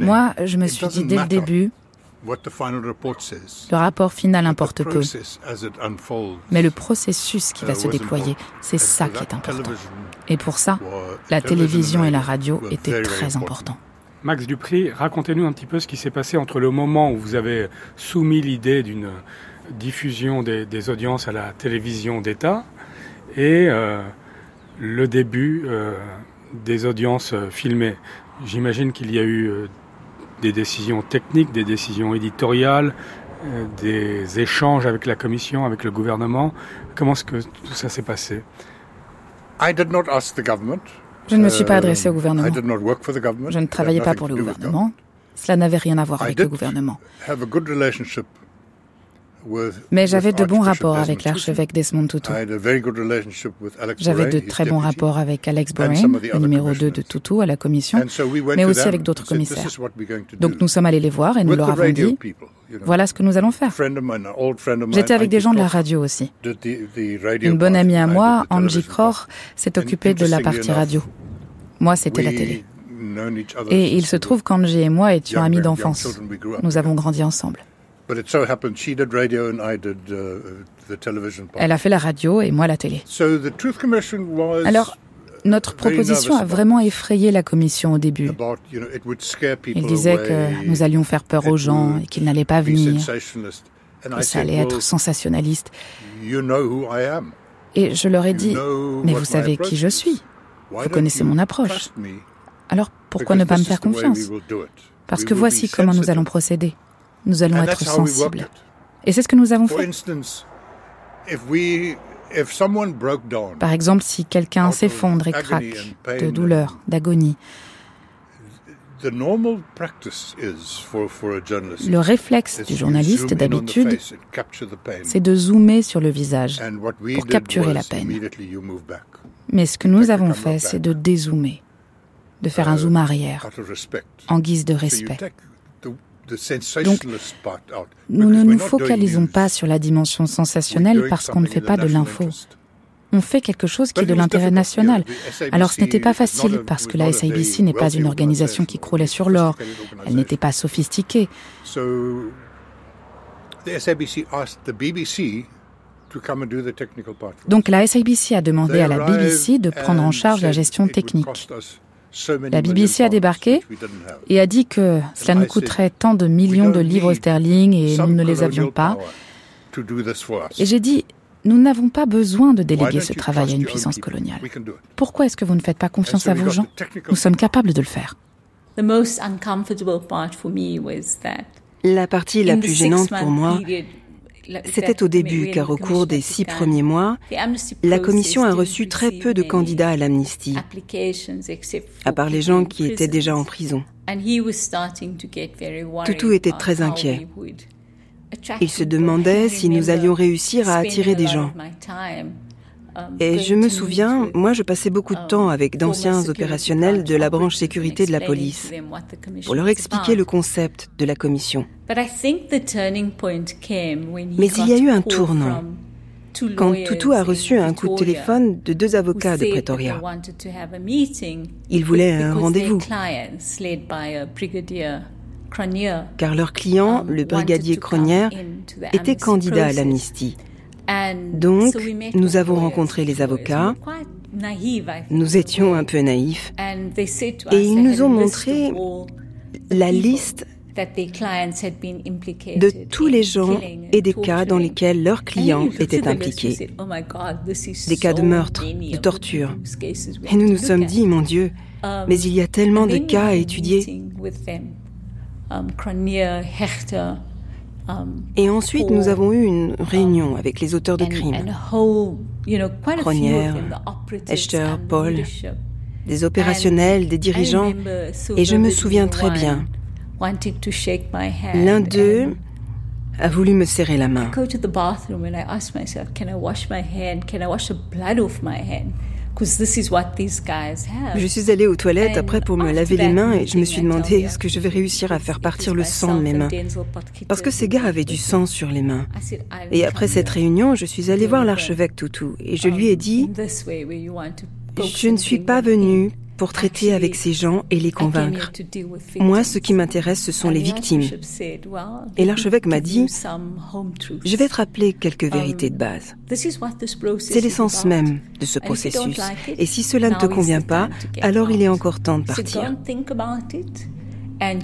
Moi, je me suis dit dès le début, le rapport final importe peu, mais le processus qui va se déployer, c'est ça qui est important. Et pour ça, la télévision et la radio étaient très importants.
Max Dupri, racontez-nous un petit peu ce qui s'est passé entre le moment où vous avez soumis l'idée d'une diffusion des, audiences à la télévision d'État et euh, le début euh, des audiences euh, filmées. J'imagine qu'il y a eu des décisions techniques, des décisions éditoriales, euh, des échanges avec la Commission, avec le gouvernement. Comment est-ce que tout ça s'est passé?
Je ne me suis pas adressé au gouvernement. Je ne travaillais pas pour le gouvernement. Cela n'avait rien à voir avec le gouvernement.
Mais j'avais de bons rapports avec l'archevêque Desmond Tutu. J'avais de très bons rapports avec Alex Borain, le numéro 2 de Tutu à la commission, mais aussi avec d'autres commissaires. Donc nous sommes allés les voir et nous leur avons dit, voilà ce que nous allons faire. J'étais avec des gens de la radio aussi. Une bonne amie à moi, Angie Kror, s'est occupée de la partie radio. Moi, c'était la télé. Et il se trouve qu'Angie et moi étions amis d'enfance. Nous avons grandi ensemble. Elle a fait la radio et moi la télé. Alors, notre proposition a vraiment effrayé la commission au début. Il disait que nous allions faire peur aux gens et qu'ils n'allaient pas venir, que ça allait être sensationnaliste. Et je leur ai dit, mais vous savez qui je suis, vous connaissez mon approche. Alors pourquoi ne pas me faire confiance? Parce que voici comment nous allons procéder. Nous allons être sensibles. Et c'est ce que nous avons fait. Par exemple, si quelqu'un s'effondre et craque de douleur, d'agonie, le réflexe du journaliste d'habitude, c'est de zoomer sur le visage pour capturer la peine. Mais ce que nous avons fait, c'est de dézoomer, de faire un zoom arrière, en guise de respect. Donc, nous ne nous focalisons pas sur la dimension sensationnelle parce qu'on ne fait pas de l'info. On fait quelque chose qui est de l'intérêt national. Alors ce n'était pas facile parce que la SABC n'est pas une organisation qui croulait sur l'or. Elle n'était pas sophistiquée. Donc la SABC a demandé à la BBC de prendre en charge la gestion technique. La BBC a débarqué et a dit que cela nous coûterait tant de millions de livres sterling et nous ne les avions pas. Et j'ai dit, nous n'avons pas besoin de déléguer ce travail à une puissance coloniale. Pourquoi est-ce que vous ne faites pas confiance à vos gens? Nous sommes capables de le faire.
La partie la plus gênante pour moi, c'était au début, car au cours des six premiers mois, la Commission a reçu très peu de candidats à l'amnistie, à part les gens qui étaient déjà en prison. Tutu était très inquiet. Il se demandait si nous allions réussir à attirer des gens. Et je me souviens, moi je passais beaucoup de temps avec d'anciens opérationnels de la branche sécurité de la police pour leur expliquer le concept de la commission. Mais il y a eu un tournant quand Tutu a reçu un coup de téléphone de deux avocats de Pretoria. Ils voulaient un rendez-vous. Car leur client, le brigadier Cronière, était candidat à l'amnistie. Donc, nous avons rencontré les avocats. Nous étions un peu naïfs. Et ils nous ont montré la liste de tous les gens et des cas dans lesquels leurs clients étaient impliqués. Oh des cas de meurtre, de torture. Et nous nous sommes dit, mon Dieu, um, mais il y a tellement de cas à étudier. Et ensuite, nous avons eu une réunion avec les auteurs de crimes. Cronière, Esther, Paul, des opérationnels, des dirigeants, et je me souviens très bien. L'un d'eux a voulu me serrer la main. Je suis allée aux toilettes après pour me laver les mains et je me suis demandé est-ce que je vais réussir à faire partir le sang de mes mains. Parce que ces gars avaient du sang sur les mains. Et après cette réunion, je suis allée voir l'archevêque Toutou et je lui ai dit je ne suis pas venue pour traiter avec ces gens et les convaincre. Moi, ce qui m'intéresse, ce sont les victimes. Et l'archevêque m'a dit, je vais te rappeler quelques um, vérités de base. C'est l'essence même de ce processus. Et si cela ne te convient pas, alors il est encore temps de partir.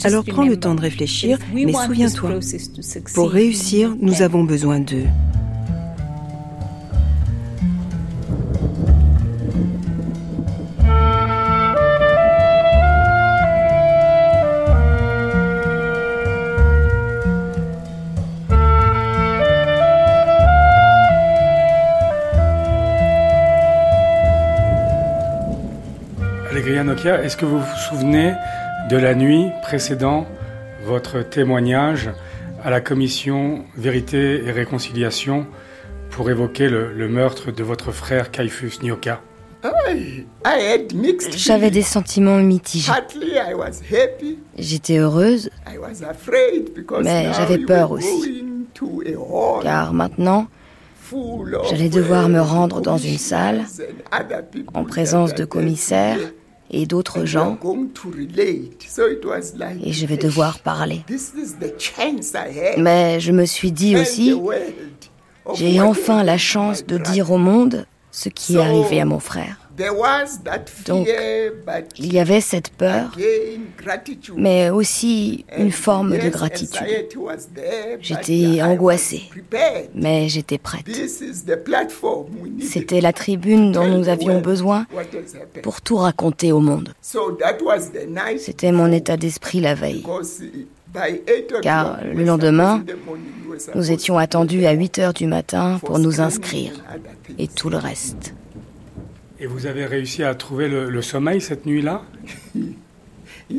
Alors prends le temps de réfléchir, mais souviens-toi, pour réussir, nous avons besoin d'eux.
Est-ce que vous vous souvenez de la nuit précédant votre témoignage à la commission Vérité et Réconciliation pour évoquer le, meurtre de votre frère Kaifus Nyoka
J'avais des sentiments mitigés. J'étais heureuse, mais j'avais peur aussi. Car maintenant, j'allais devoir me rendre dans une salle en présence de commissaires et d'autres gens. et je vais devoir parler. Mais je me suis dit aussi, j'ai enfin la chance de dire au monde ce qui est arrivé à mon frère. Donc, il y avait cette peur, mais aussi une forme de gratitude. J'étais angoissée, mais j'étais prête. C'était la tribune dont nous avions besoin pour tout raconter au monde. C'était mon état d'esprit la veille. Car le lendemain, nous étions attendus à 8 heures du matin pour nous inscrire et tout le reste.
Et vous avez réussi à trouver le, sommeil cette nuit-là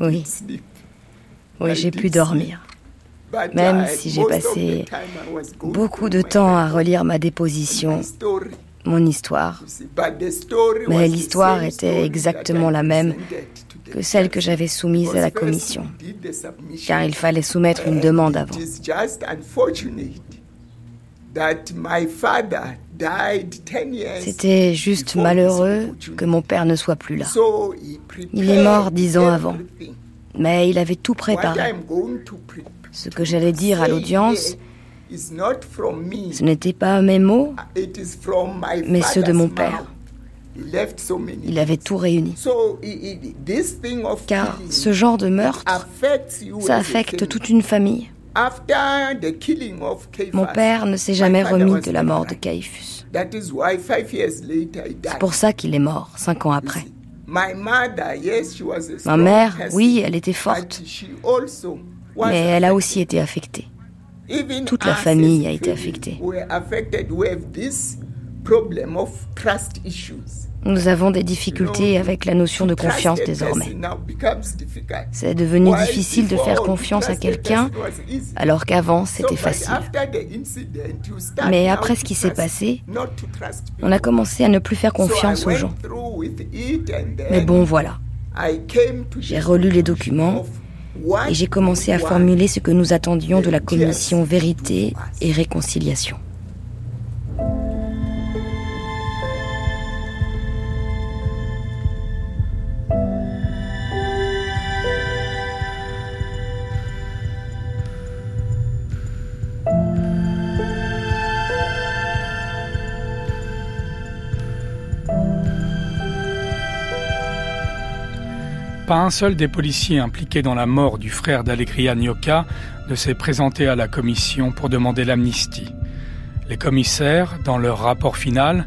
Oui. Oui, j'ai pu dormir. Même si j'ai passé beaucoup de temps à relire ma déposition, mon histoire. Mais l'histoire était exactement la même que celle que j'avais soumise à la commission, car il fallait soumettre une demande avant. C'était juste malheureux que mon père ne soit plus là. Il est mort dix ans avant, mais il avait tout préparé. Ce que j'allais dire à l'audience, ce n'était pas mes mots, mais ceux de mon père. Il avait tout réuni. Car ce genre de meurtre, ça affecte toute une famille. Mon père ne s'est jamais remis de la mort de Caiphus. C'est pour ça qu'il est mort cinq ans après. Ma mère, oui, elle était forte, mais elle a aussi été affectée. Toute la famille a été affectée. Nous avons des difficultés avec la notion de confiance désormais. C'est devenu difficile de faire confiance à quelqu'un alors qu'avant c'était facile. Mais après ce qui s'est passé, on a commencé à ne plus faire confiance aux gens. Mais bon voilà. J'ai relu les documents et j'ai commencé à formuler ce que nous attendions de la commission Vérité et Réconciliation.
Pas un seul des policiers impliqués dans la mort du frère d'Alegria Nyoka ne s'est présenté à la commission pour demander l'amnistie. Les commissaires, dans leur rapport final,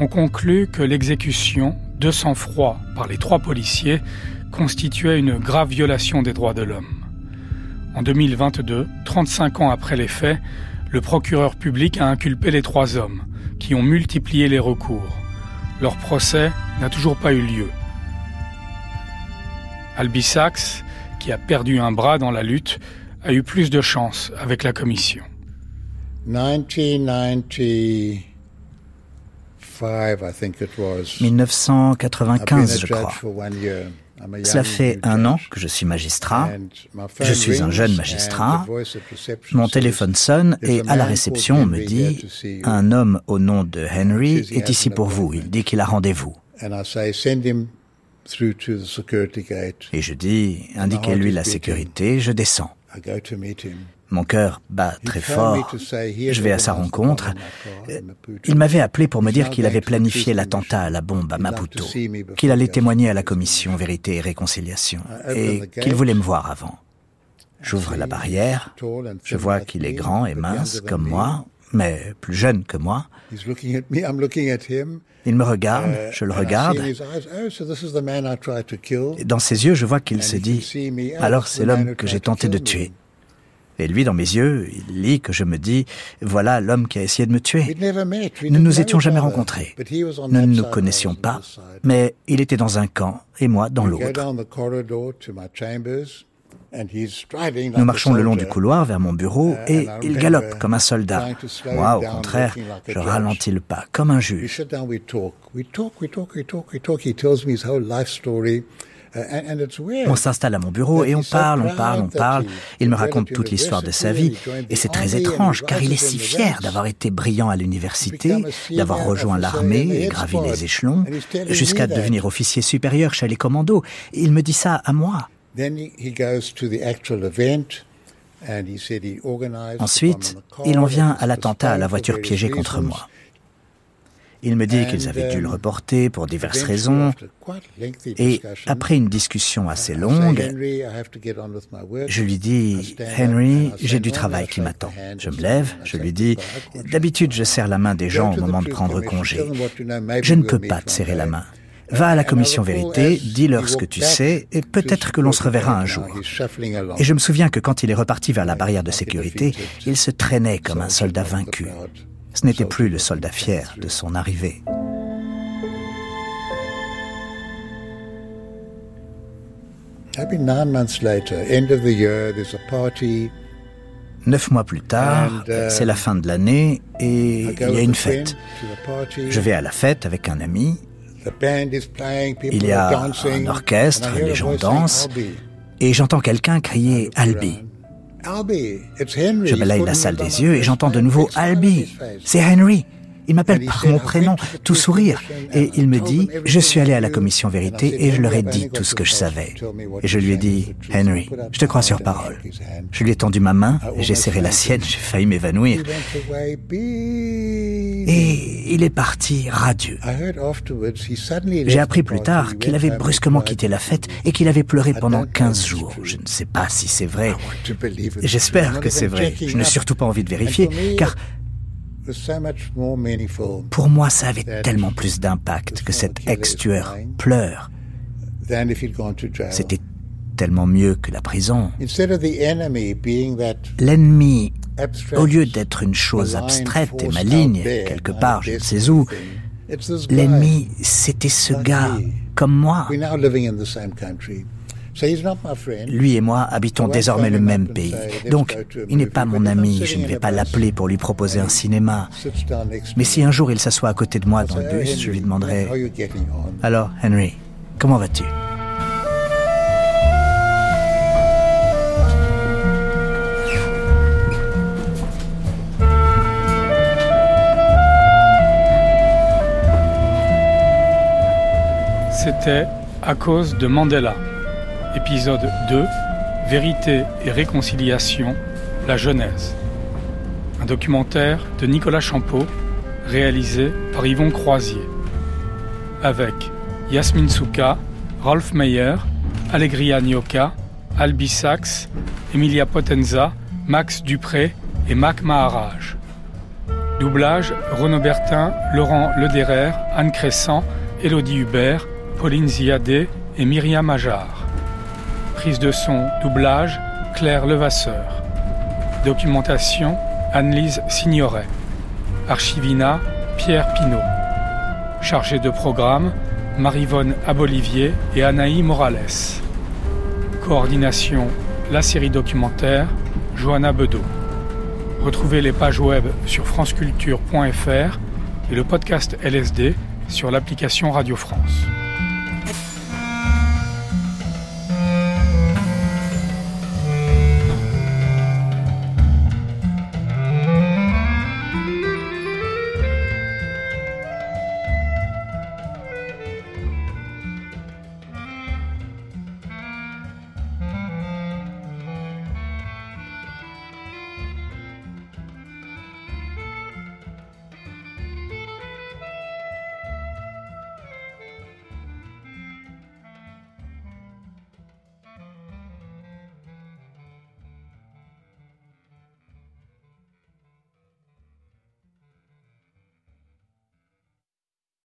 ont conclu que l'exécution, de sang-froid par les trois policiers, constituait une grave violation des droits de l'homme. En 2022, 35 ans après les faits, le procureur public a inculpé les trois hommes, qui ont multiplié les recours. Leur procès n'a toujours pas eu lieu. Albi Sachs, qui a perdu un bras dans la lutte, a eu plus de chance avec la commission.
1995, je crois. Cela fait un an que je suis magistrat. Je suis un jeune magistrat. Mon téléphone sonne et à la réception on me dit ⁇ Un homme au nom de Henry est ici pour vous. Il dit qu'il a rendez-vous. Et je dis, indiquez-lui la sécurité, je descends. Mon cœur bat très fort. Je vais à sa rencontre. Il m'avait appelé pour me dire qu'il avait planifié l'attentat à la bombe à Maputo, qu'il allait témoigner à la commission Vérité et Réconciliation, et qu'il voulait me voir avant. J'ouvre la barrière, je vois qu'il est grand et mince comme moi, mais plus jeune que moi. Il me regarde, uh, je le regarde. Oh, et dans ses yeux, je vois qu'il se dit, alors c'est l'homme que j'ai tenté de tuer. Et lui, dans mes yeux, il lit que je me dis, voilà l'homme qui a essayé de me tuer. Nous ne nous étions jamais rencontrés. Nous ne nous connaissions pas, mais il était dans un camp et moi dans l'autre. Nous marchons le long du couloir vers mon bureau et il galope comme un soldat. Moi, au contraire, je ralentis le pas comme un juge. On s'installe à mon bureau et on parle, on parle, on parle. Il me raconte toute l'histoire de sa vie. Et c'est très étrange car il est si fier d'avoir été brillant à l'université, d'avoir rejoint l'armée et gravi les échelons, jusqu'à devenir officier supérieur chez les commandos. Il me dit ça à moi. Ensuite, il en vient à l'attentat à la voiture piégée contre moi. Il me dit qu'ils avaient dû le reporter pour diverses raisons. Et après une discussion assez longue, je lui dis, Henry, j'ai du travail qui m'attend. Je me lève, je lui dis, d'habitude je serre la main des gens au moment de prendre congé. Je ne peux pas te serrer la main. Va à la commission vérité, dis-leur ce que tu sais, et peut-être que l'on se reverra un jour. Et je me souviens que quand il est reparti vers la barrière de sécurité, il se traînait comme un soldat vaincu. Ce n'était plus le soldat fier de son arrivée. Neuf mois plus tard, c'est la fin de l'année et il y a une fête. Je vais à la fête avec un ami. Il y a un orchestre, les gens dansent. Et j'entends quelqu'un crier Albi. Je balaye la salle des yeux et j'entends de nouveau Albi. C'est Henry. Il m'appelle par mon prénom, tout sourire, et il me dit, je suis allé à la commission vérité et je leur ai dit tout ce que je savais. Et je lui ai dit, Henry, je te crois sur parole. Je lui ai tendu ma main, j'ai serré la sienne, j'ai failli m'évanouir. Et il est parti radieux. J'ai appris plus tard qu'il avait brusquement quitté la fête et qu'il avait pleuré pendant 15 jours. Je ne sais pas si c'est vrai. J'espère que c'est vrai. Je n'ai surtout pas envie de vérifier, car pour moi, ça avait tellement plus d'impact que cet ex-tueur pleure. C'était tellement mieux que la prison. L'ennemi, au lieu d'être une chose abstraite et maligne, quelque part, je ne sais où, l'ennemi, c'était ce gars, comme moi. Lui et moi habitons désormais le même pays. Donc, il n'est pas mon ami, je ne vais pas l'appeler pour lui proposer un cinéma. Mais si un jour il s'assoit à côté de moi dans le bus, je lui demanderai Alors, Henry, comment vas-tu?
C'était à cause de Mandela. Épisode 2 Vérité et réconciliation, la Genèse. Un documentaire de Nicolas Champeau, réalisé par Yvon Croisier. Avec Yasmine Souka, Rolf Meyer, Allegria Nyoka, Albi Sachs, Emilia Potenza, Max Dupré et Mac Maharaj. Doublage Renaud Bertin, Laurent Lederer, Anne Crescent, Elodie Hubert, Pauline Ziadé et Myriam Ajar. Prise de son, doublage, Claire Levasseur. Documentation, Annelise Signoret. Archivina, Pierre Pinault. Chargé de programme, Marivonne Abolivier et Anaï Morales. Coordination, la série documentaire, Johanna Bedeau. Retrouvez les pages web sur franceculture.fr et le podcast LSD sur l'application Radio France.